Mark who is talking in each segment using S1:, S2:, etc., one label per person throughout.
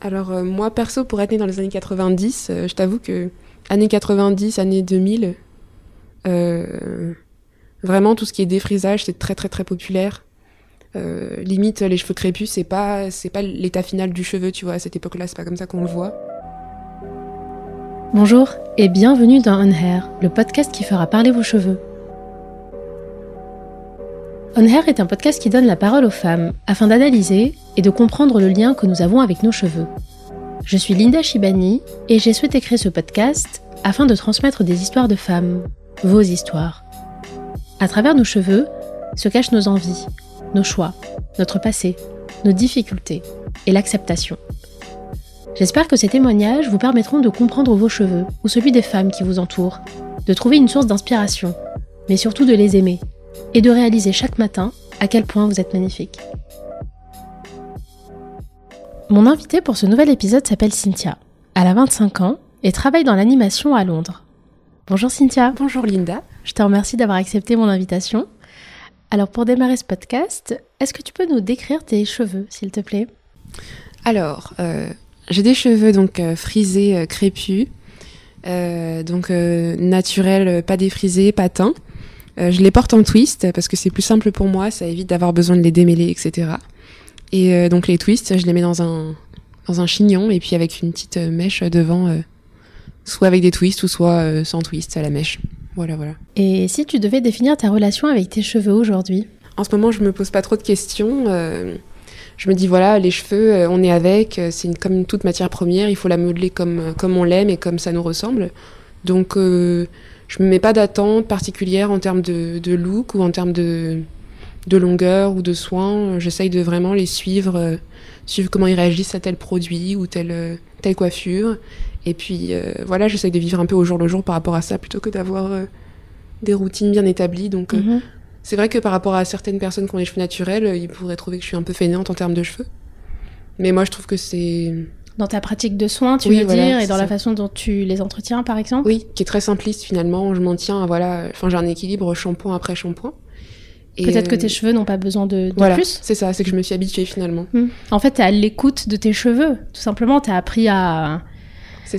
S1: Alors euh, moi perso pour être née dans les années 90, euh, je t'avoue que années 90, années 2000, euh, vraiment tout ce qui est défrisage c'est très très très populaire. Limite les cheveux crépus c'est pas c'est pas l'état final du cheveu tu vois à cette époque-là c'est pas comme ça qu'on le voit.
S2: Bonjour et bienvenue dans On Hair, le podcast qui fera parler vos cheveux. On Hair est un podcast qui donne la parole aux femmes afin d'analyser et de comprendre le lien que nous avons avec nos cheveux. Je suis Linda Shibani et j'ai souhaité créer ce podcast afin de transmettre des histoires de femmes, vos histoires. À travers nos cheveux se cachent nos envies, nos choix, notre passé, nos difficultés et l'acceptation. J'espère que ces témoignages vous permettront de comprendre vos cheveux ou celui des femmes qui vous entourent, de trouver une source d'inspiration, mais surtout de les aimer et de réaliser chaque matin à quel point vous êtes magnifique. Mon invitée pour ce nouvel épisode s'appelle Cynthia. Elle a 25 ans et travaille dans l'animation à Londres. Bonjour Cynthia.
S1: Bonjour Linda.
S2: Je te remercie d'avoir accepté mon invitation. Alors pour démarrer ce podcast, est-ce que tu peux nous décrire tes cheveux, s'il te plaît?
S1: Alors euh, j'ai des cheveux donc euh, frisés, euh, crépus, donc naturels, pas défrisés, pas teints. Euh, je les porte en twist parce que c'est plus simple pour moi, ça évite d'avoir besoin de les démêler, etc. Et euh, donc les twists, je les mets dans un, dans un chignon et puis avec une petite euh, mèche devant, euh, soit avec des twists ou soit sans twist à la mèche. Voilà, voilà.
S2: Et si tu devais définir ta relation avec tes cheveux aujourd'hui?
S1: En ce moment, je me pose pas trop de questions. je me dis voilà, les cheveux, on est avec, c'est comme toute matière première, il faut la modeler comme, comme on l'aime et comme ça nous ressemble. Donc, je me mets pas d'attente particulière en termes de, de look ou en termes de, de longueur ou de soins. J'essaye de vraiment les suivre, euh, suivre comment ils réagissent à tel produit ou telle, euh, telle coiffure. Et puis euh, voilà, j'essaye de vivre un peu au jour le jour par rapport à ça plutôt que d'avoir euh, des routines bien établies. Donc, euh,
S2: Mhm.
S1: c'est vrai que par rapport à certaines personnes qui ont des cheveux naturels, ils pourraient trouver que je suis un peu fainéante en termes de cheveux. Mais moi, je trouve que c'est.
S2: Dans ta pratique de soins, tu
S1: Oui,
S2: veux
S1: voilà,
S2: dire, et dans la façon dont tu les entretiens, par exemple
S1: Oui, qui est très simpliste finalement. Je m'en tiens à voilà. Enfin, j'ai un équilibre shampoing après shampoing. Et,
S2: Peut-être que
S1: euh,
S2: tes cheveux n'ont pas besoin de, de
S1: Voilà,
S2: plus.
S1: c'est ça, c'est que je me suis habituée finalement.
S2: Hmm. En fait, t'es à l'écoute de tes cheveux. Tout simplement, t'as appris à,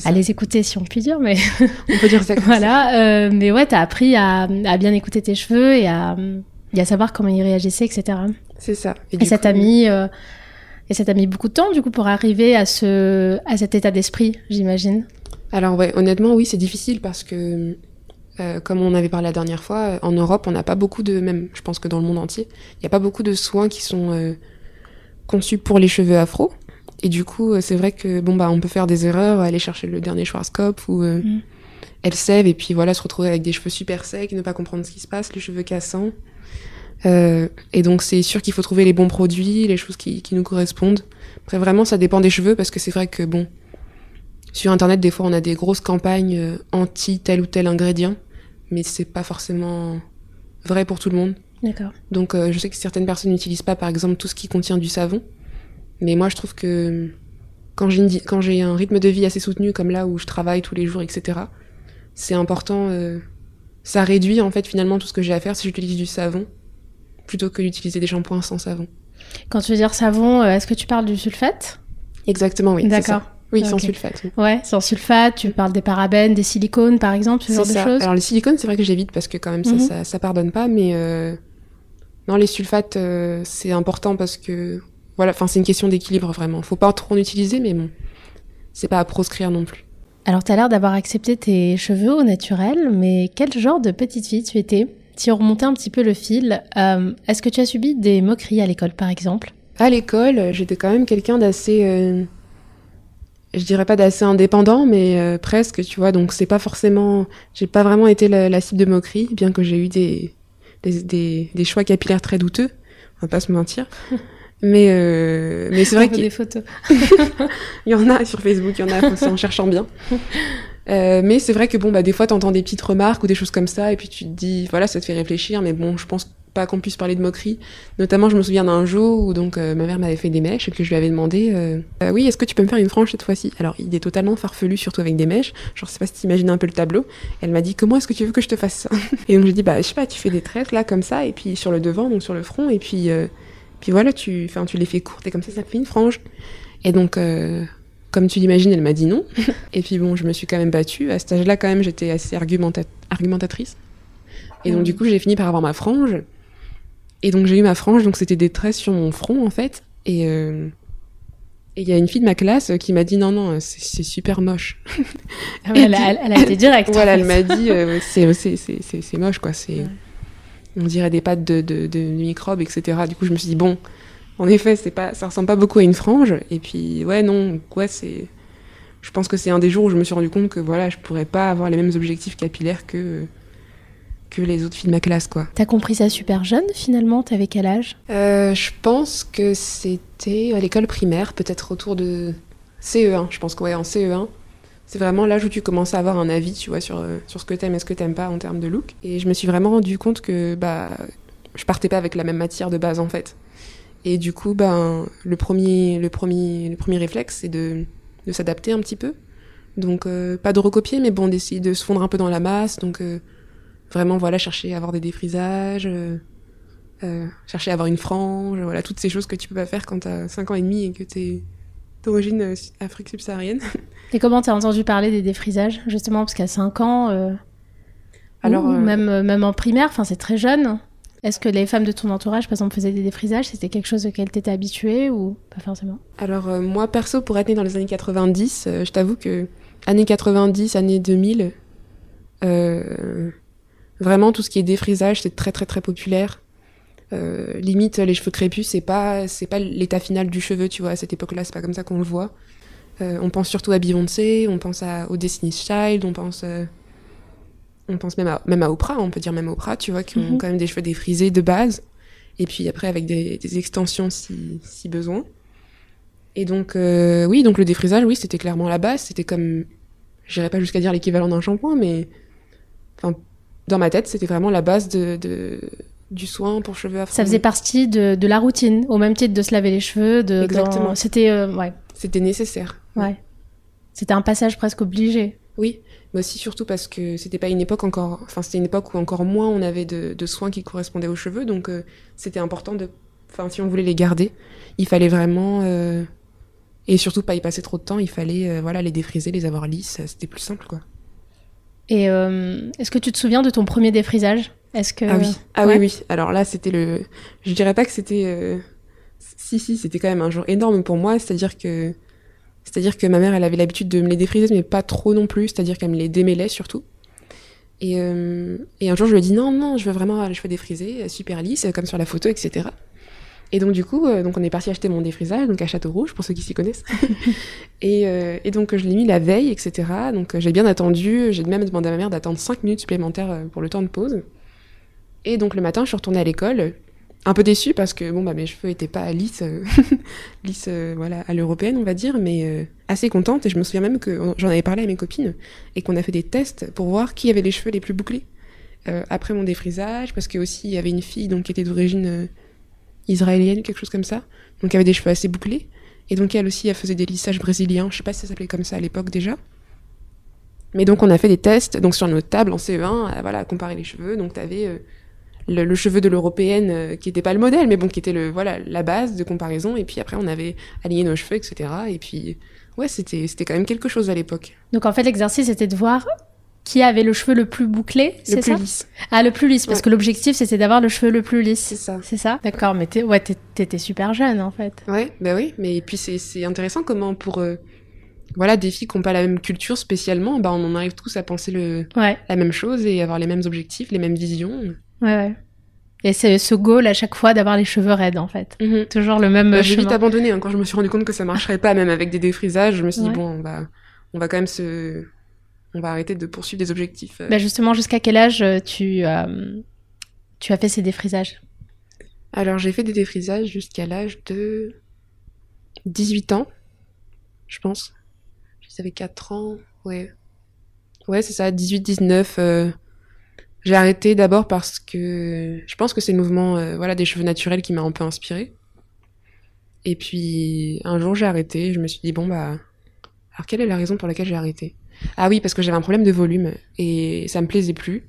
S2: à les écouter, si on peut dire. Mais
S1: On peut dire ça comme
S2: voilà. euh, mais ouais, t'as appris à, à bien écouter tes cheveux et à, et à savoir comment ils réagissaient, etc.
S1: C'est ça.
S2: Et,
S1: du
S2: ça t'a mis, euh, et ça t'a mis beaucoup de temps, du coup, pour arriver à ce, à cet état d'esprit, j'imagine?
S1: Alors ouais, honnêtement, oui, c'est difficile parce que, euh, comme on avait parlé la dernière fois, euh, en Europe, on n'a pas beaucoup de, même, je pense que dans le monde entier, il n'y a pas beaucoup de soins qui sont euh, conçus pour les cheveux afro. Et du coup, c'est vrai que bon bah, on peut faire des erreurs, aller chercher le dernier Schwarzkopf ou euh,
S2: Mm.
S1: Elseve et puis voilà, se retrouver avec des cheveux super secs, ne pas comprendre ce qui se passe, les cheveux cassants. Euh, et donc c'est sûr qu'il faut trouver les bons produits, les choses qui, qui nous correspondent. Après vraiment, ça dépend des cheveux parce que c'est vrai que bon, sur internet des fois on a des grosses campagnes euh, anti tel ou tel ingrédient, mais c'est pas forcément vrai pour tout le monde.
S2: D'accord.
S1: Donc euh, je sais que certaines personnes n'utilisent pas par exemple tout ce qui contient du savon, mais moi je trouve que quand j'ai quand un rythme de vie assez soutenu comme là où je travaille tous les jours, etc. C'est important. euh, ça réduit en fait finalement tout ce que j'ai à faire si j'utilise du savon plutôt que d'utiliser des shampoings sans savon.
S2: Quand tu veux dire savon, euh, est-ce que tu parles du sulfate?
S1: Exactement, oui.
S2: D'accord.
S1: Oui, sans sulfate. oui.
S2: Ouais, sans sulfate, tu parles des parabènes, des silicones, par exemple, ce genre de choses?
S1: Alors le silicone, c'est vrai que j'évite parce que quand même ça, ça, ça pardonne pas, mais euh, non, les sulfates, euh, c'est important parce que voilà, enfin c'est une question d'équilibre vraiment. Faut pas trop en utiliser, mais bon, c'est pas à proscrire non plus.
S2: Alors, tu as l'air d'avoir accepté tes cheveux au naturel, mais quel genre de petite fille tu étais? Si on remontait un petit peu le fil, euh, est-ce que tu as subi des moqueries à l'école, par exemple?
S1: À l'école, j'étais quand même quelqu'un d'assez, euh, je dirais pas d'assez indépendant, mais euh, presque, tu vois. Donc c'est pas forcément, j'ai pas vraiment été la, la cible de moquerie, bien que j'ai eu des, des, des, des choix capillaires très douteux. On va pas se mentir. Mais euh, mais c'est vrai qu'il
S2: des photos.
S1: il y en a sur Facebook, il y en a c'est en cherchant bien. Euh, mais c'est vrai que bon bah des fois t'entends des petites remarques ou des choses comme ça et puis tu te dis voilà ça te fait réfléchir mais bon je pense pas qu'on puisse parler de moquerie. Notamment je me souviens d'un jour où donc euh, ma mère m'avait fait des mèches et que je lui avais demandé euh, Euh, oui est-ce que tu peux me faire une frange cette fois-ci? Alors il est totalement farfelu surtout avec des mèches. Genre je sais pas si t'imagines un peu le tableau. Elle m'a dit comment est-ce que tu veux que je te fasse ça? Et donc j'ai dit bah je sais pas tu fais des tresses là comme ça et puis sur le devant donc sur le front et puis euh, puis voilà tu enfin tu les fais courtes et comme ça ça fait une frange. Et donc, euh, comme tu l'imagines, elle m'a dit non. et puis bon, je me suis quand même battue. À cet âge-là, quand même, j'étais assez argumentatrice. Et donc, du coup, j'ai fini par avoir ma frange. Et donc, j'ai eu ma frange, donc c'était des traits sur mon front, en fait. Et euh, il y a une fille de ma classe qui m'a dit non, non, c'est super moche.
S2: Ah elle, a, été directe.
S1: voilà, elle m'a dit euh, c'est moche, quoi. C'est. On dirait des pattes de, de, de, microbes, etc. Du coup, je me suis dit, bon, en effet, c'est pas, ça ressemble pas beaucoup à une frange. Et puis, ouais, non, ouais, c'est. Je pense que c'est un des jours où je me suis rendu compte que voilà, je pourrais pas avoir les mêmes objectifs capillaires que que les autres filles de ma classe, quoi.
S2: T'as compris ça super jeune, finalement? T'avais quel âge?
S1: Euh, Je pense que c'était à l'école primaire, peut-être autour de CE1. Je pense que ouais, en CE1. C'est vraiment l'âge où tu commences à avoir un avis, tu vois, sur, euh, sur ce que t'aimes et ce que t'aimes pas en termes de look. Et je me suis vraiment rendu compte que bah, je partais pas avec la même matière de base, en fait. Et du coup, ben, le, premier, le, premier, le premier réflexe, c'est de, de s'adapter un petit peu. Donc, euh, pas de recopier, mais bon, d'essayer de se fondre un peu dans la masse. Donc, euh, vraiment, voilà, chercher à avoir des défrisages, chercher à avoir une frange, voilà, toutes ces choses que tu peux pas faire quand t'as 5 ans et demi et que t'es d'origine Afrique subsaharienne.
S2: Et comment t'as entendu parler des défrisages, justement, parce qu'à 5 ans, alors, même, même en primaire, enfin, c'est très jeune. Est-ce que les femmes de ton entourage, par exemple, faisaient des défrisages C'était quelque chose auquel tu étais habituée ou pas forcément?
S1: Alors, euh, moi, perso, pour être née dans les années 90, euh, je t'avoue que années 90, années 2000, euh, vraiment, tout ce qui est défrisage, c'est très, très, très populaire. Limite, les cheveux crépus, c'est pas, c'est pas l'état final du cheveu, tu vois. À cette époque-là, c'est pas comme ça qu'on le voit. on pense surtout à Beyoncé, on pense à, au Destiny's Child, on pense on pense même à, même à Oprah, on peut dire même à Oprah, tu vois, qui ont mhm. quand même des cheveux défrisés de base, et puis après avec des, extensions si, si, besoin. Et donc, euh, oui, donc le défrisage, oui, c'était clairement la base, c'était comme, j'irais pas jusqu'à dire l'équivalent d'un shampoing, mais enfin, dans ma tête, c'était vraiment la base de, de, du soin pour cheveux afro.
S2: Ça faisait partie de, de, la routine, au même titre de se laver les cheveux. De,
S1: Exactement.
S2: C'était, euh, ouais.
S1: C'était nécessaire.
S2: Ouais. C'était un passage presque obligé.
S1: Oui, mais aussi surtout parce que c'était pas une époque encore, enfin c'était une époque où encore moins on avait de, de soins qui correspondaient aux cheveux, donc euh, c'était important de, enfin si on voulait les garder, il fallait vraiment euh, et surtout pas y passer trop de temps, il fallait voilà les défriser, les avoir lisses, c'était plus simple quoi.
S2: Et est-ce que tu te souviens de ton premier défrisage? Est-ce que
S1: ah oui ah oui oui alors là c'était le, je dirais pas que c'était si si c'était quand même un jour énorme pour moi, c'est-à-dire que c'est-à-dire que ma mère, elle avait l'habitude de me les défriser, mais pas trop non plus. C'est-à-dire qu'elle me les démêlait surtout. Et, euh, et, un jour, je lui ai dit non, non, je veux vraiment avoir les cheveux défrisés, super lisses, comme sur la photo, etc. Et donc du coup, euh, donc on est parti acheter mon défrisage, donc à Château Rouge pour ceux qui s'y connaissent. et, euh, et, donc je l'ai mis la veille, etc. Donc j'ai bien attendu, j'ai même demandé à ma mère d'attendre 5 minutes supplémentaires pour le temps de pause. Et donc le matin, je suis retournée à l'école un peu déçue parce que bon bah mes cheveux étaient pas lisses, euh, lisses euh, voilà à l'européenne on va dire, mais euh, assez contente. Et je me souviens même que j'en avais parlé à mes copines et qu'on a fait des tests pour voir qui avait les cheveux les plus bouclés après mon défrisage parce que aussi il y avait une fille donc qui était d'origine israélienne quelque chose comme ça donc elle avait des cheveux assez bouclés. Et donc elle aussi elle faisait des lissages brésiliens. Je sais pas si ça s'appelait comme ça à l'époque déjà. Mais donc on a fait des tests donc sur notre table en CE1 voilà à comparer les cheveux. Donc t'avais le, cheveu de l'européenne euh, qui n'était pas le modèle, mais bon, qui était le, voilà, la base de comparaison. Et puis après, on avait aligné nos cheveux, etc. Et puis, ouais, c'était, c'était quand même quelque chose à l'époque.
S2: Donc en fait, l'exercice c'était de voir qui avait le cheveu le plus bouclé, c'est ça?
S1: Le plus lisse.
S2: Ah, le plus lisse, parce que l'objectif c'était d'avoir le cheveu le plus lisse.
S1: C'est ça.
S2: C'est ça? D'accord, mais t'es, ouais, t'étais super jeune en fait.
S1: Ouais, bah oui, mais puis c'est, c'est intéressant comment pour. Euh, voilà, des filles qui n'ont pas la même culture spécialement, bah on en arrive tous à penser le,
S2: ouais.
S1: la même chose et avoir les mêmes objectifs, les mêmes visions.
S2: Ouais, ouais. Et c'est ce goal à chaque fois d'avoir les cheveux raides en fait. Mhm. Toujours le même.
S1: Bah, J'ai vite abandonné hein, quand je me suis rendu compte que ça marcherait pas, même avec des défrisages. Je me suis dit bon, on va, on va quand même se, on va arrêter de poursuivre des objectifs.
S2: Euh. Bah justement, jusqu'à quel âge euh, tu, euh, tu as fait ces défrisages?
S1: Alors j'ai fait des défrisages jusqu'à l'âge de 18 ans, je pense. J'avais 4 ans, ouais. Ouais, c'est ça, 18-19. J'ai arrêté d'abord parce que je pense que c'est le mouvement euh, voilà, des cheveux naturels qui m'a un peu inspiré. Et puis un jour j'ai arrêté, je me suis dit bon bah alors quelle est la raison pour laquelle j'ai arrêté? Ah oui, parce que j'avais un problème de volume et ça me plaisait plus.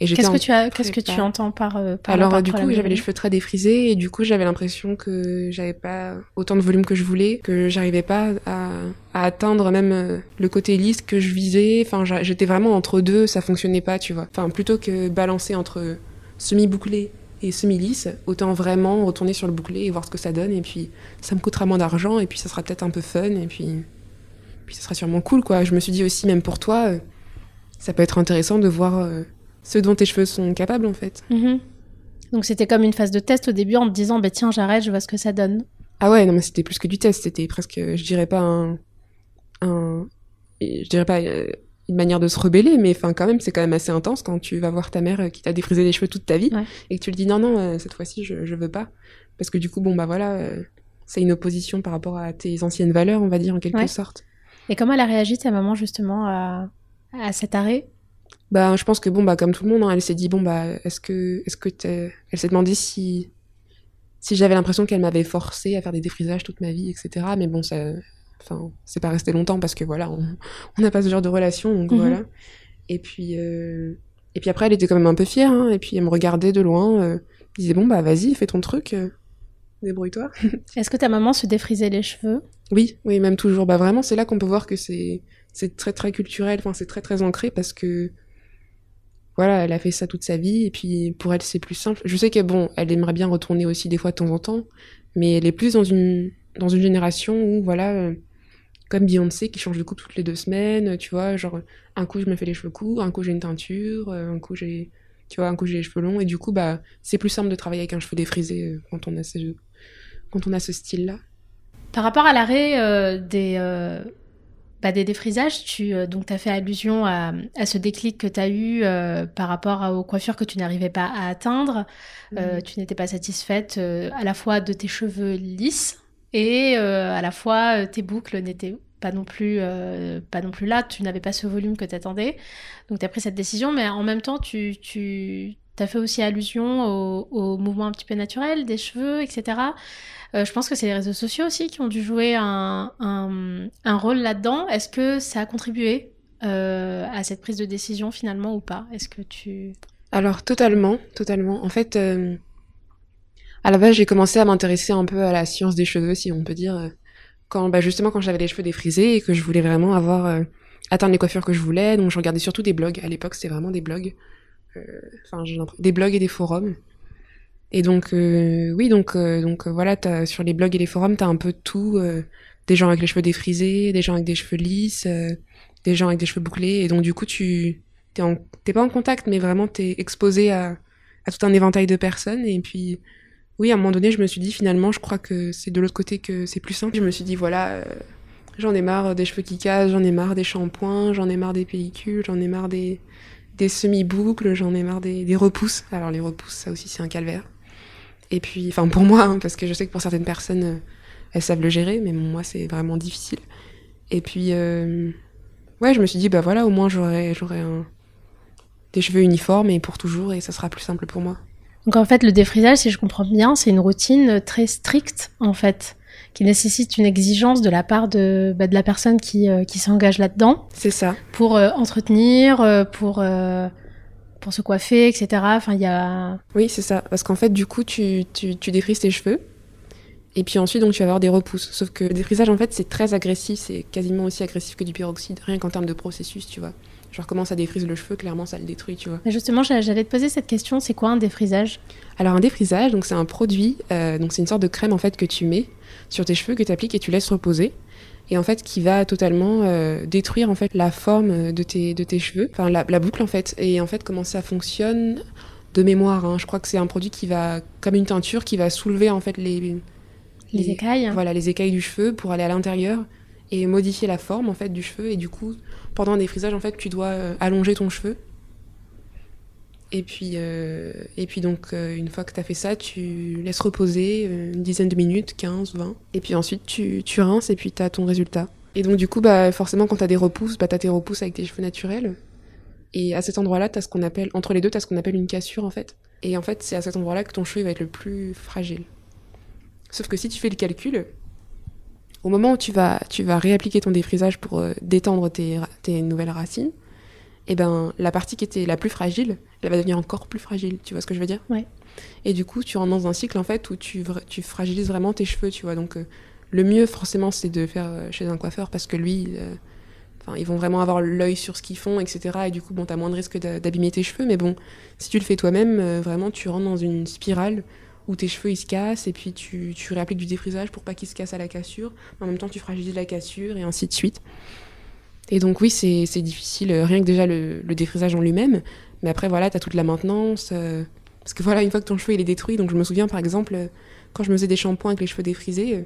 S2: Qu'est-ce que tu as, qu'est-ce que tu entends par, euh, par
S1: Alors du coup, j'avais les cheveux très défrisés et du coup, j'avais l'impression que j'avais pas autant de volume que je voulais, que j'arrivais pas à, à, atteindre même euh, le côté lisse que je visais. Enfin, j'étais vraiment entre deux, ça fonctionnait pas, tu vois. Enfin, plutôt que balancer entre semi-bouclé et semi-lisse, autant vraiment retourner sur le bouclé et voir ce que ça donne. Et puis, ça me coûtera moins d'argent et puis ça sera peut-être un peu fun et puis, puis ça sera sûrement cool, quoi. Je me suis dit aussi, même pour toi, euh, ça peut être intéressant de voir ce dont tes cheveux sont capables en fait.
S2: Mhm. Donc c'était comme une phase de test au début en te disant bah tiens j'arrête, je vois ce que ça donne.
S1: Ah ouais non mais c'était plus que du test, c'était presque je dirais pas un, un je dirais pas euh, une manière de se rebeller mais enfin quand même c'est quand même assez intense quand tu vas voir ta mère euh, qui t'a défrisé les cheveux toute ta vie et que tu lui dis non non euh, cette fois-ci je je veux pas parce que du coup bon bah voilà c'est une opposition par rapport à tes anciennes valeurs on va dire en quelque sorte.
S2: Et comment elle a réagi ta maman justement à, à cet arrêt?
S1: Bah, je pense que bon, bah, comme tout le monde, hein, elle s'est dit bon, bah, est-ce que, est-ce que elle s'est demandé si, si j'avais l'impression qu'elle m'avait forcé à faire des défrisages toute ma vie, etc. Mais bon, ça, enfin, c'est pas resté longtemps parce que voilà, on n'a pas ce genre de relation, donc mhm. voilà. Et puis, euh, et puis après, elle était quand même un peu fière, hein, et puis elle me regardait de loin, euh, disait bon, bah, vas-y, fais ton truc. Euh, débrouille-toi.
S2: Est-ce que ta maman se défrisait les cheveux?
S1: Oui, oui, même toujours. Bah vraiment, c'est là qu'on peut voir que c'est c'est très très culturel. Enfin, c'est très très ancré parce que voilà, elle a fait ça toute sa vie et puis pour elle c'est plus simple. Je sais que bon, elle aimerait bien retourner aussi des fois de temps en temps, mais elle est plus dans une dans une génération où voilà, euh, comme Beyoncé qui change de coupe toutes les deux semaines, tu vois, genre un coup je me fais les cheveux courts, un coup j'ai une teinture, euh, un coup j'ai tu vois, un coup j'ai les cheveux longs et du coup bah c'est plus simple de travailler avec un cheveu défrisé euh, quand on a ce quand on a ce style là.
S2: Par rapport à l'arrêt des bah, des défrisages, tu euh, donc as fait allusion à, à ce déclic que tu as eu euh, par rapport aux coiffures que tu n'arrivais pas à atteindre. Euh, tu n'étais pas satisfaite à la fois de tes cheveux lisses et à la fois tes boucles n'étaient pas non plus pas non plus là. Tu n'avais pas ce volume que tu attendais. Donc tu as pris cette décision, mais en même temps tu tu as fait aussi allusion au, mouvement un petit peu naturel des cheveux, etc. Euh, je pense que c'est les réseaux sociaux aussi qui ont dû jouer un, rôle là-dedans. Est-ce que ça a contribué euh, à cette prise de décision finalement ou pas? Est-ce que tu...
S1: Alors totalement, totalement. En fait, euh, à la base, j'ai commencé à m'intéresser un peu à la science des cheveux, si on peut dire, quand bah, justement quand j'avais les cheveux défrisés et que je voulais vraiment avoir atteindre les coiffures que je voulais. Donc je regardais surtout des blogs. À l'époque, c'était vraiment des blogs, enfin des blogs et des forums. Et donc euh, oui, donc euh, donc euh, voilà, sur les blogs et les forums, t'as un peu tout, des gens avec les cheveux défrisés, des gens avec des cheveux lisses, des gens avec des cheveux bouclés, et donc du coup tu t'es pas en contact, mais vraiment t'es exposé à à tout un éventail de personnes, et puis oui, à un moment donné, je me suis dit finalement, je crois que c'est de l'autre côté que c'est plus simple. Je me suis dit voilà, j'en ai marre des cheveux qui cassent, j'en ai marre des shampoings, j'en ai marre des pellicules, j'en ai marre des des semi-boucles, j'en ai marre des, repousses. Alors les repousses, ça aussi c'est un calvaire. Et puis, enfin pour moi, hein, parce que je sais que pour certaines personnes, euh, elles savent le gérer, mais moi c'est vraiment difficile. Et puis, euh, ouais, je me suis dit, bah voilà, au moins j'aurai un... des cheveux uniformes et pour toujours, et ça sera plus simple pour moi.
S2: Donc en fait, le défrisage, si je comprends bien, c'est une routine très stricte, en fait, qui nécessite une exigence de la part de, bah, de la personne qui, euh, qui s'engage là-dedans.
S1: C'est ça.
S2: Pour entretenir, pour pour se coiffer, etc. Enfin, il y a.
S1: Oui, c'est ça. Parce qu'en fait, du coup, tu, tu, tu défrises tes cheveux. Et puis ensuite, donc, tu vas avoir des repousses. Sauf que le défrisage, en fait, c'est très agressif. C'est quasiment aussi agressif que du peroxyde. Rien qu'en termes de processus, tu vois. Genre, comment ça défrise le cheveu, clairement, ça le détruit, tu vois.
S2: Justement, j'allais te poser cette question. C'est quoi un défrisage?
S1: Alors, un défrisage, donc, c'est un produit. Euh, donc, c'est une sorte de crème, en fait, que tu mets sur tes cheveux, que tu appliques et tu laisses reposer et en fait qui va totalement euh, détruire en fait la forme de tes de tes cheveux, enfin la, la, boucle en fait. Et en fait comment ça fonctionne? De mémoire, hein, je crois que c'est un produit qui va comme une teinture qui va soulever en fait les
S2: les, écailles.
S1: Voilà les écailles du cheveu pour aller à l'intérieur et modifier la forme en fait du cheveu et du coup pendant un défrisage en fait tu dois euh, allonger ton cheveu et puis, euh, et puis donc, euh, une fois que tu as fait ça, tu laisses reposer une dizaine de minutes, 15, 20. Et puis ensuite, tu, tu rinces et puis tu as ton résultat. Et donc, du coup, bah, forcément, quand tu as des repousses, bah, tu as tes repousses avec tes cheveux naturels. Et à cet endroit-là, tu as ce qu'on appelle, entre les deux, tu as ce qu'on appelle une cassure, en fait. Et en fait, c'est à cet endroit-là que ton cheveu va être le plus fragile. Sauf que si tu fais le calcul, au moment où tu vas, tu vas réappliquer ton défrisage pour détendre tes, tes nouvelles racines, et ben la partie qui était la plus fragile, elle va devenir encore plus fragile. Tu vois ce que je veux dire?
S2: Ouais.
S1: Et du coup, tu rentres dans un cycle en fait où tu, tu fragilises vraiment tes cheveux, tu vois. Donc euh, le mieux forcément c'est de faire euh, chez un coiffeur parce que lui, euh, enfin ils vont vraiment avoir l'œil sur ce qu'ils font, etc. Et du coup, bon, t'as moins de risque d'a- d'abîmer tes cheveux. Mais bon, si tu le fais toi-même, euh, vraiment tu rentres dans une spirale où tes cheveux ils se cassent et puis tu, tu réappliques du défrisage pour pas qu'ils se cassent à la cassure. En même temps, tu fragilises la cassure et ainsi de suite. Et donc oui, c'est difficile, euh, rien que déjà le, le défrisage en lui-même. Mais après, voilà, t'as toute la maintenance. euh, parce que voilà, une fois que ton cheveu il est détruit, donc je me souviens par exemple, euh, quand je me faisais des shampoings avec les cheveux défrisés,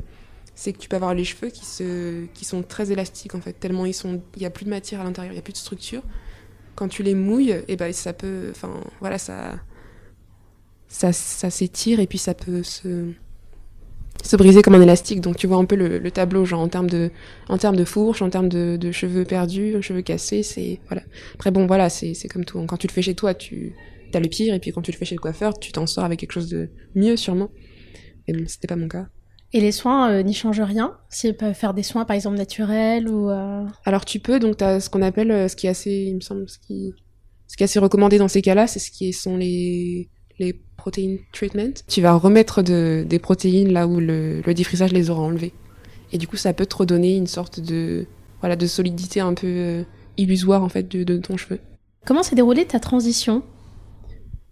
S1: c'est que tu peux avoir les cheveux qui, se, qui sont très élastiques en fait, tellement ils sont, il n'y a plus de matière à l'intérieur, il n'y a plus de structure. Quand tu les mouilles, et ben ça peut, enfin voilà, ça, ça, ça s'étire et puis ça peut se, se briser comme un élastique. Donc tu vois un peu le, le tableau, genre en termes de, en termes de fourche, en termes de, de cheveux perdus, cheveux cassés, c'est voilà. Après bon voilà, c'est c'est comme tout. Quand tu le fais chez toi, tu as le pire, et puis quand tu le fais chez le coiffeur, tu t'en sors avec quelque chose de mieux sûrement. Et bon, c'était pas mon cas.
S2: Et les soins euh, n'y changent rien? S'ils peuvent faire des soins, par exemple, naturels ou... euh,
S1: Alors tu peux, donc tu as ce qu'on appelle, euh, ce qui est assez, il me semble, ce qui, ce qui est assez recommandé dans ces cas-là, c'est ce qui sont les, les protein treatment. Tu vas remettre de, des protéines là où le, le défrisage les aura enlevées. Et du coup, ça peut te redonner une sorte de, voilà, de solidité un peu euh, illusoire en fait de, de ton cheveu.
S2: Comment s'est déroulée ta transition?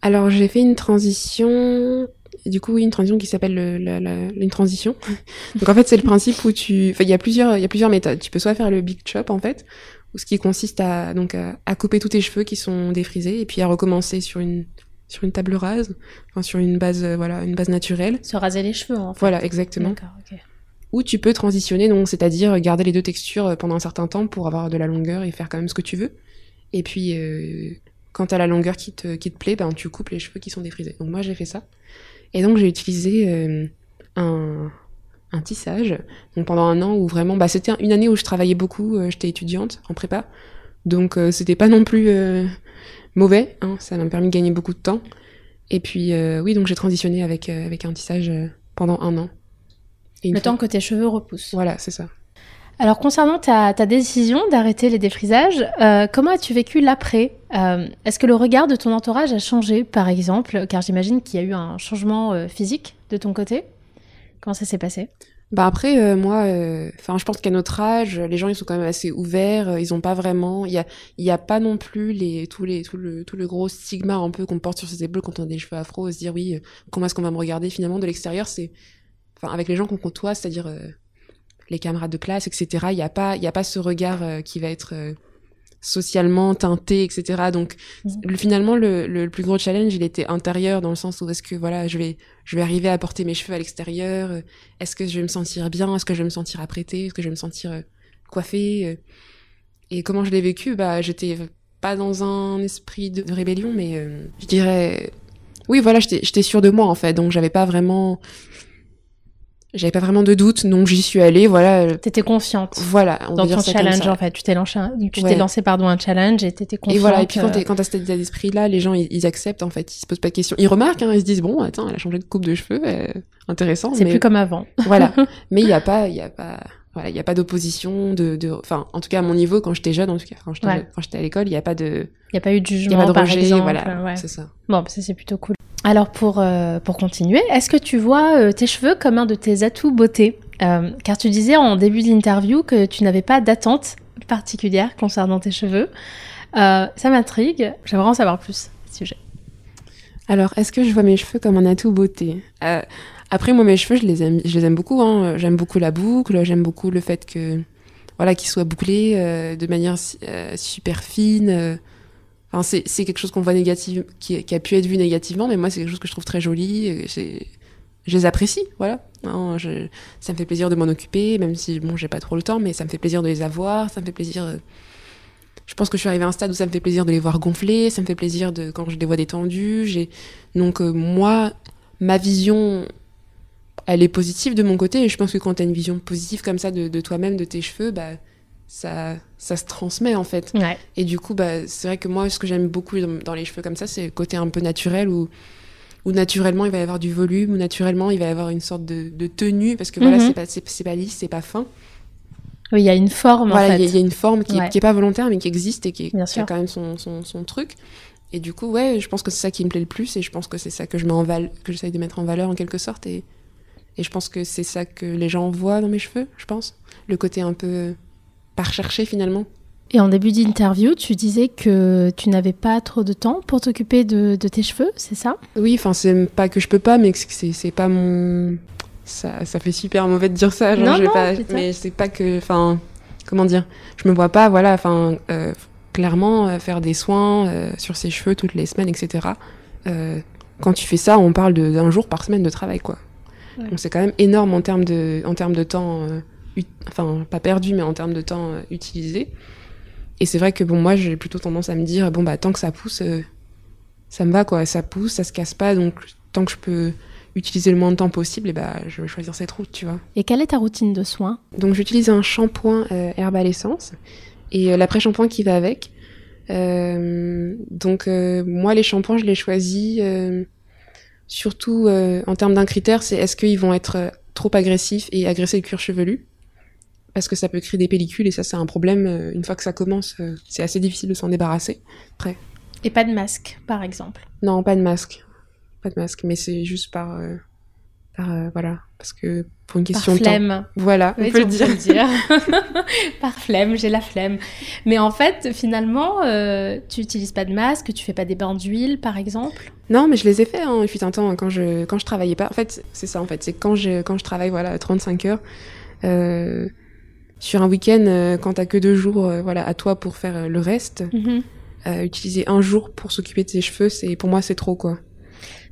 S1: Alors j'ai fait une transition, du coup oui, une transition qui s'appelle le- la, la- une transition. Donc en fait c'est le principe où tu, enfin il y a plusieurs, il y a plusieurs méthodes. Tu peux soit faire le big chop en fait, où ce qui consiste à donc à, à couper tous tes cheveux qui sont défrisés et puis à recommencer sur une sur une table rase, enfin sur une base euh, voilà une base naturelle.
S2: Se raser les cheveux, en fait.
S1: Voilà exactement.
S2: D'accord, ok.
S1: Ou tu peux transitionner, donc c'est-à-dire garder les deux textures euh, pendant un certain temps pour avoir de la longueur et faire quand même ce que tu veux. Et puis, euh, quand t'as la longueur qui te, qui te plaît, ben, tu coupes les cheveux qui sont défrisés. Donc moi, j'ai fait ça. Et donc, j'ai utilisé euh, un, un tissage. Donc pendant un an où vraiment, bah, c'était une année où je travaillais beaucoup, j'étais étudiante en prépa. Donc euh, c'était pas non plus euh, mauvais, hein, ça m'a permis de gagner beaucoup de temps. Et puis euh, oui, donc j'ai transitionné avec, avec un tissage pendant un an.
S2: Le
S1: fois-
S2: temps que tes cheveux repoussent.
S1: Voilà, c'est ça.
S2: Alors concernant ta, ta décision d'arrêter les défrisages, euh, comment as-tu vécu l'après Euh, Est-ce que le regard de ton entourage a changé, par exemple? Car j'imagine qu'il y a eu un changement euh, physique de ton côté. Comment ça s'est passé?
S1: Bah après, euh, moi, euh, enfin, je pense qu'à notre âge, les gens ils sont quand même assez ouverts. euh, Ils ont pas vraiment, il y a, il y a pas non plus les tous les tout le tout le gros stigma un peu qu'on porte sur ses épaules quand on a des cheveux afro, se dire oui, euh, comment est-ce qu'on va me regarder? Finalement de l'extérieur, c'est, enfin, avec les gens qu'on côtoie, c'est-à-dire euh, les camarades de classe, etc. Il y a pas, il y a pas ce regard qui va être socialement teinté, etc. Donc le- finalement, le, le, le plus gros challenge, il était intérieur dans le sens où est-ce que voilà, je vais je vais arriver à porter mes cheveux à l'extérieur. euh, Est-ce que je vais me sentir bien Est-ce que je vais me sentir apprêtée Est-ce que je vais me sentir euh, coiffée euh Et comment je l'ai vécu? Bah, j'étais pas dans un esprit de rébellion, mais euh, je dirais, oui, voilà, j'étais j'étais sûre de moi en fait, donc j'avais pas vraiment, j'avais pas vraiment de doute, donc j'y suis allée, voilà, euh,
S2: T'étais confiante
S1: voilà. On
S2: dans ton challenge en fait. Tu t'es lancé, un- tu t'es lancé pardon un challenge et t'étais confiante.
S1: Et voilà, et puis quand
S2: euh,
S1: quand t'as cet état d'esprit-là, les gens, ils, ils acceptent, en fait, ils se posent pas de questions. Ils remarquent, hein, ils se disent, bon, attends, elle a changé de coupe de cheveux, euh, intéressant.
S2: c'est
S1: mais...
S2: plus comme avant.
S1: Voilà. mais il y a pas, il y a pas, voilà, il y a pas d'opposition, de, de, enfin, en tout cas, à mon niveau, quand j'étais jeune, en tout cas, quand j'étais,
S2: Ouais.
S1: à l'école, il y a pas de,
S2: Il n'y a pas eu de
S1: il y
S2: jugement
S1: a pas de rejet,
S2: exemple.
S1: voilà,
S2: ouais.
S1: c'est ça.
S2: Bon, bah, ça c'est plutôt cool. Alors pour, euh, pour continuer, est-ce que tu vois euh, tes cheveux comme un de tes atouts beauté? Euh, Car tu disais en début d'interview que tu n'avais pas d'attente particulière concernant tes cheveux. Ça m'intrigue, j'aimerais en savoir plus ce sujet.
S1: Alors, est-ce que je vois mes cheveux comme un atout beauté? Après, moi, mes cheveux, je les aime, je les aime beaucoup. Hein. J'aime beaucoup la boucle, j'aime beaucoup le fait que, voilà, qu'ils soient bouclés de manière super fine. C'est quelque chose qu'on voit négative, qui, a pu être vu négativement, mais moi, c'est quelque chose que je trouve très joli. Je les apprécie, voilà. Ça me fait plaisir de m'en occuper, même si bon, j'ai pas trop le temps, mais ça me fait plaisir de les avoir. Ça me fait plaisir. euh, Je pense que je suis arrivée à un stade où ça me fait plaisir de les voir gonfler, ça me fait plaisir de quand je les vois détendus. Donc euh, moi, ma vision, elle est positive de mon côté. Et je pense que quand tu as une vision positive comme ça de, de toi-même, de tes cheveux, bah, ça, ça se transmet en fait.
S2: Ouais.
S1: Et du coup, bah, c'est vrai que moi, ce que j'aime beaucoup dans, les cheveux comme ça, c'est le côté un peu naturel où, où naturellement il va y avoir du volume, où naturellement il va y avoir une sorte de, de tenue, parce que voilà,
S2: Mhm.
S1: c'est pas, pas lisse, c'est pas fin.
S2: Oui, il y a une forme.
S1: Voilà,
S2: en fait.
S1: il y, a une forme qui,
S2: Ouais.
S1: est, qui est pas volontaire, mais qui existe et qui, est- qui a quand même son, son, son truc. Et du coup, ouais, je pense que c'est ça qui me plaît le plus et je pense que c'est ça que je mets en val que j'essaye de mettre en valeur en quelque sorte. Et, et je pense que c'est ça que les gens voient dans mes cheveux, je pense. Le côté un peu pas recherché finalement.
S2: Et en début d'interview, tu disais que tu n'avais pas trop de temps pour t'occuper de, de tes cheveux, c'est ça?
S1: Oui, enfin, c'est pas que je peux pas, mais que c'est pas mon. Ça, ça fait super mauvais de dire ça. Genre,
S2: Non,
S1: je
S2: non,
S1: pas... Mais c'est pas que. Enfin, comment dire Je me vois pas, voilà, enfin, euh, clairement, euh, faire des soins euh, sur ses cheveux toutes les semaines, etc. Quand tu fais ça, on parle d'un jour par semaine de travail, quoi.
S2: Ouais.
S1: Donc c'est quand même énorme en termes de, en termes de temps. Enfin, pas perdu, mais en termes de temps euh, utilisé. Et c'est vrai que bon, moi, j'ai plutôt tendance à me dire, bon, bah, tant que ça pousse, euh, ça me va, quoi. Ça pousse, ça se casse pas, donc tant que je peux utiliser le moins de temps possible, et bah, je vais choisir cette route, tu vois.
S2: Et quelle est ta routine de soins?
S1: Donc, j'utilise un shampoing euh, herbal essence et euh, l'après-shampoing qui va avec. Donc, moi, les shampoings, je les choisis surtout en termes d'un critère, c'est est-ce qu'ils vont être trop agressifs et agresser le cuir chevelu? Parce que ça peut créer des pellicules et ça c'est un problème euh, une fois que ça commence euh, c'est assez difficile de s'en débarrasser
S2: Et pas de masque, par exemple.
S1: non pas de masque pas de masque mais c'est juste par euh, par euh, voilà parce que pour une
S2: Par
S1: question de temps
S2: flemme.
S1: voilà on peut le dire
S2: dire. Par flemme, j'ai la flemme. Mais en fait, finalement, euh, tu utilises pas de masque, tu fais pas des bains d'huile, par exemple?
S1: Non, mais je les ai fait, hein, il fut un temps, quand je, quand je travaillais pas. En fait, c'est ça, en fait. C'est quand je, quand je travaille, voilà, 35 heures, sur un week-end, euh, quand t'as que deux jours, euh, voilà, à toi pour faire euh, le reste, euh, utiliser un jour pour s'occuper de tes cheveux, c'est, pour moi, c'est trop, quoi.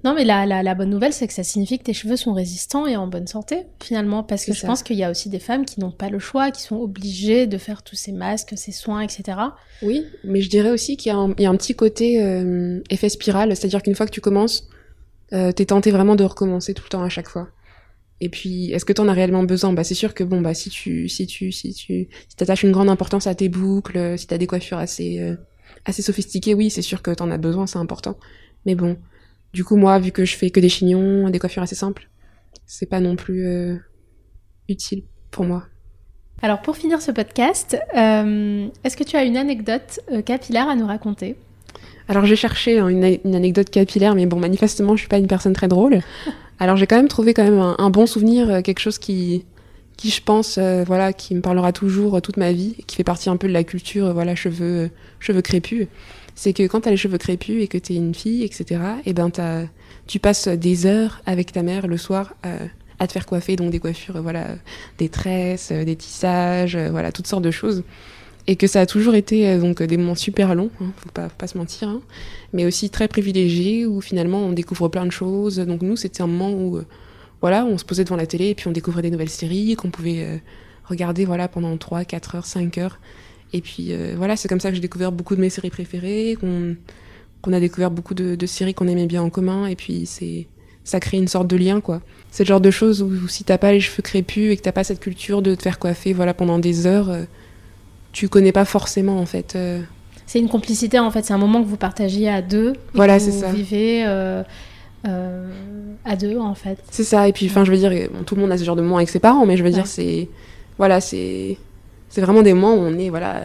S2: Non, mais la, la, la bonne nouvelle, c'est que ça signifie que tes cheveux sont résistants et en bonne santé, finalement. Parce que je
S1: ça.
S2: pense qu'il y a aussi des femmes qui n'ont pas le choix, qui sont obligées de faire tous ces masques, ces soins, etc.
S1: Oui, mais je dirais aussi qu'il y, a un- il y a un petit côté euh, effet spirale, c'est-à-dire qu'une fois que tu commences, euh, t'es tenté vraiment de recommencer tout le temps à chaque fois. Et puis, est-ce que t'en as réellement besoin? Bah, c'est sûr que bon, bah, si tu, si tu, si tu, si t'attaches une grande importance à tes boucles, euh, si t'as des coiffures assez, euh, assez sophistiquées, oui, c'est sûr que t'en as besoin, c'est important. Mais bon, du coup, moi, vu que je fais que des chignons, des coiffures assez simples, c'est pas non plus euh, utile pour moi.
S2: Alors, pour finir ce podcast, euh, est-ce que tu as une anecdote capillaire à nous raconter?
S1: Alors j'ai cherché hein, une, une anecdote capillaire, mais bon, manifestement, je suis pas une personne très drôle. Alors j'ai quand même trouvé quand même un, bon souvenir, euh, quelque chose qui, qui je pense, euh, voilà, qui me parlera toujours euh, toute ma vie, qui fait partie un peu de la culture, voilà, cheveux, cheveux crépus. C'est que quand t'as les cheveux crépus et que t'es une fille, etc., et ben t'as, tu passes des heures avec ta mère le soir à te faire coiffer, donc des coiffures, voilà, des tresses, des tissages, voilà, toutes sortes de choses. Et que ça a toujours été euh, donc des moments super longs, hein, faut pas, faut pas se mentir, hein, mais aussi très privilégiés où finalement on découvre plein de choses. Donc nous, c'était un moment où, euh, voilà, on se posait devant la télé et puis on découvrait des nouvelles séries qu'on pouvait euh, regarder, voilà, pendant 3, 4 heures, 5 heures. Et puis voilà, c'est comme ça que j'ai découvert beaucoup de mes séries préférées, qu'on a découvert beaucoup de, séries qu'on aimait bien en commun, et puis c'est ça crée une sorte de lien, quoi. C'est le genre de choses où, où si t'as pas les cheveux crépus et que t'as pas cette culture de te faire coiffer, voilà, pendant des heures, tu connais pas forcément, en fait. euh,
S2: C'est une complicité, en fait. C'est un moment que vous partagez à deux.
S1: Voilà, c'est
S2: vous
S1: ça.
S2: vivez euh, euh, à deux, en fait.
S1: C'est ça, et puis enfin je veux dire, bon, tout le monde a ce genre de moments avec ses parents, mais je veux
S2: Ouais.
S1: dire, c'est. Voilà, c'est. C'est vraiment des moments où on est, voilà.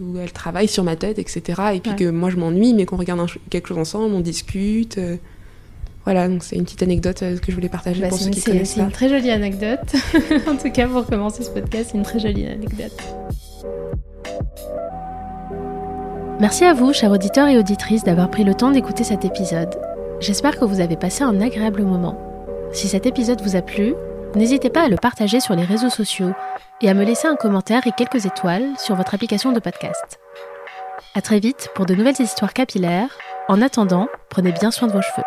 S1: où elle travaille sur ma tête, etc. Et puis
S2: Ouais.
S1: que moi je m'ennuie, mais qu'on regarde un quelque chose ensemble, on discute. voilà, donc c'est une petite anecdote que je voulais partager
S2: Bah,
S1: pour
S2: c'est
S1: ceux qui connaissent
S2: c'est une très jolie anecdote. en tout cas, pour commencer ce podcast, c'est une très jolie anecdote. Merci à vous, chers auditeurs et auditrices, d'avoir pris le temps d'écouter cet épisode. J'espère que vous avez passé un agréable moment. Si cet épisode vous a plu, n'hésitez pas à le partager sur les réseaux sociaux et à me laisser un commentaire et quelques étoiles sur votre application de podcast. À très vite pour de nouvelles histoires capillaires. En attendant, prenez bien soin de vos cheveux.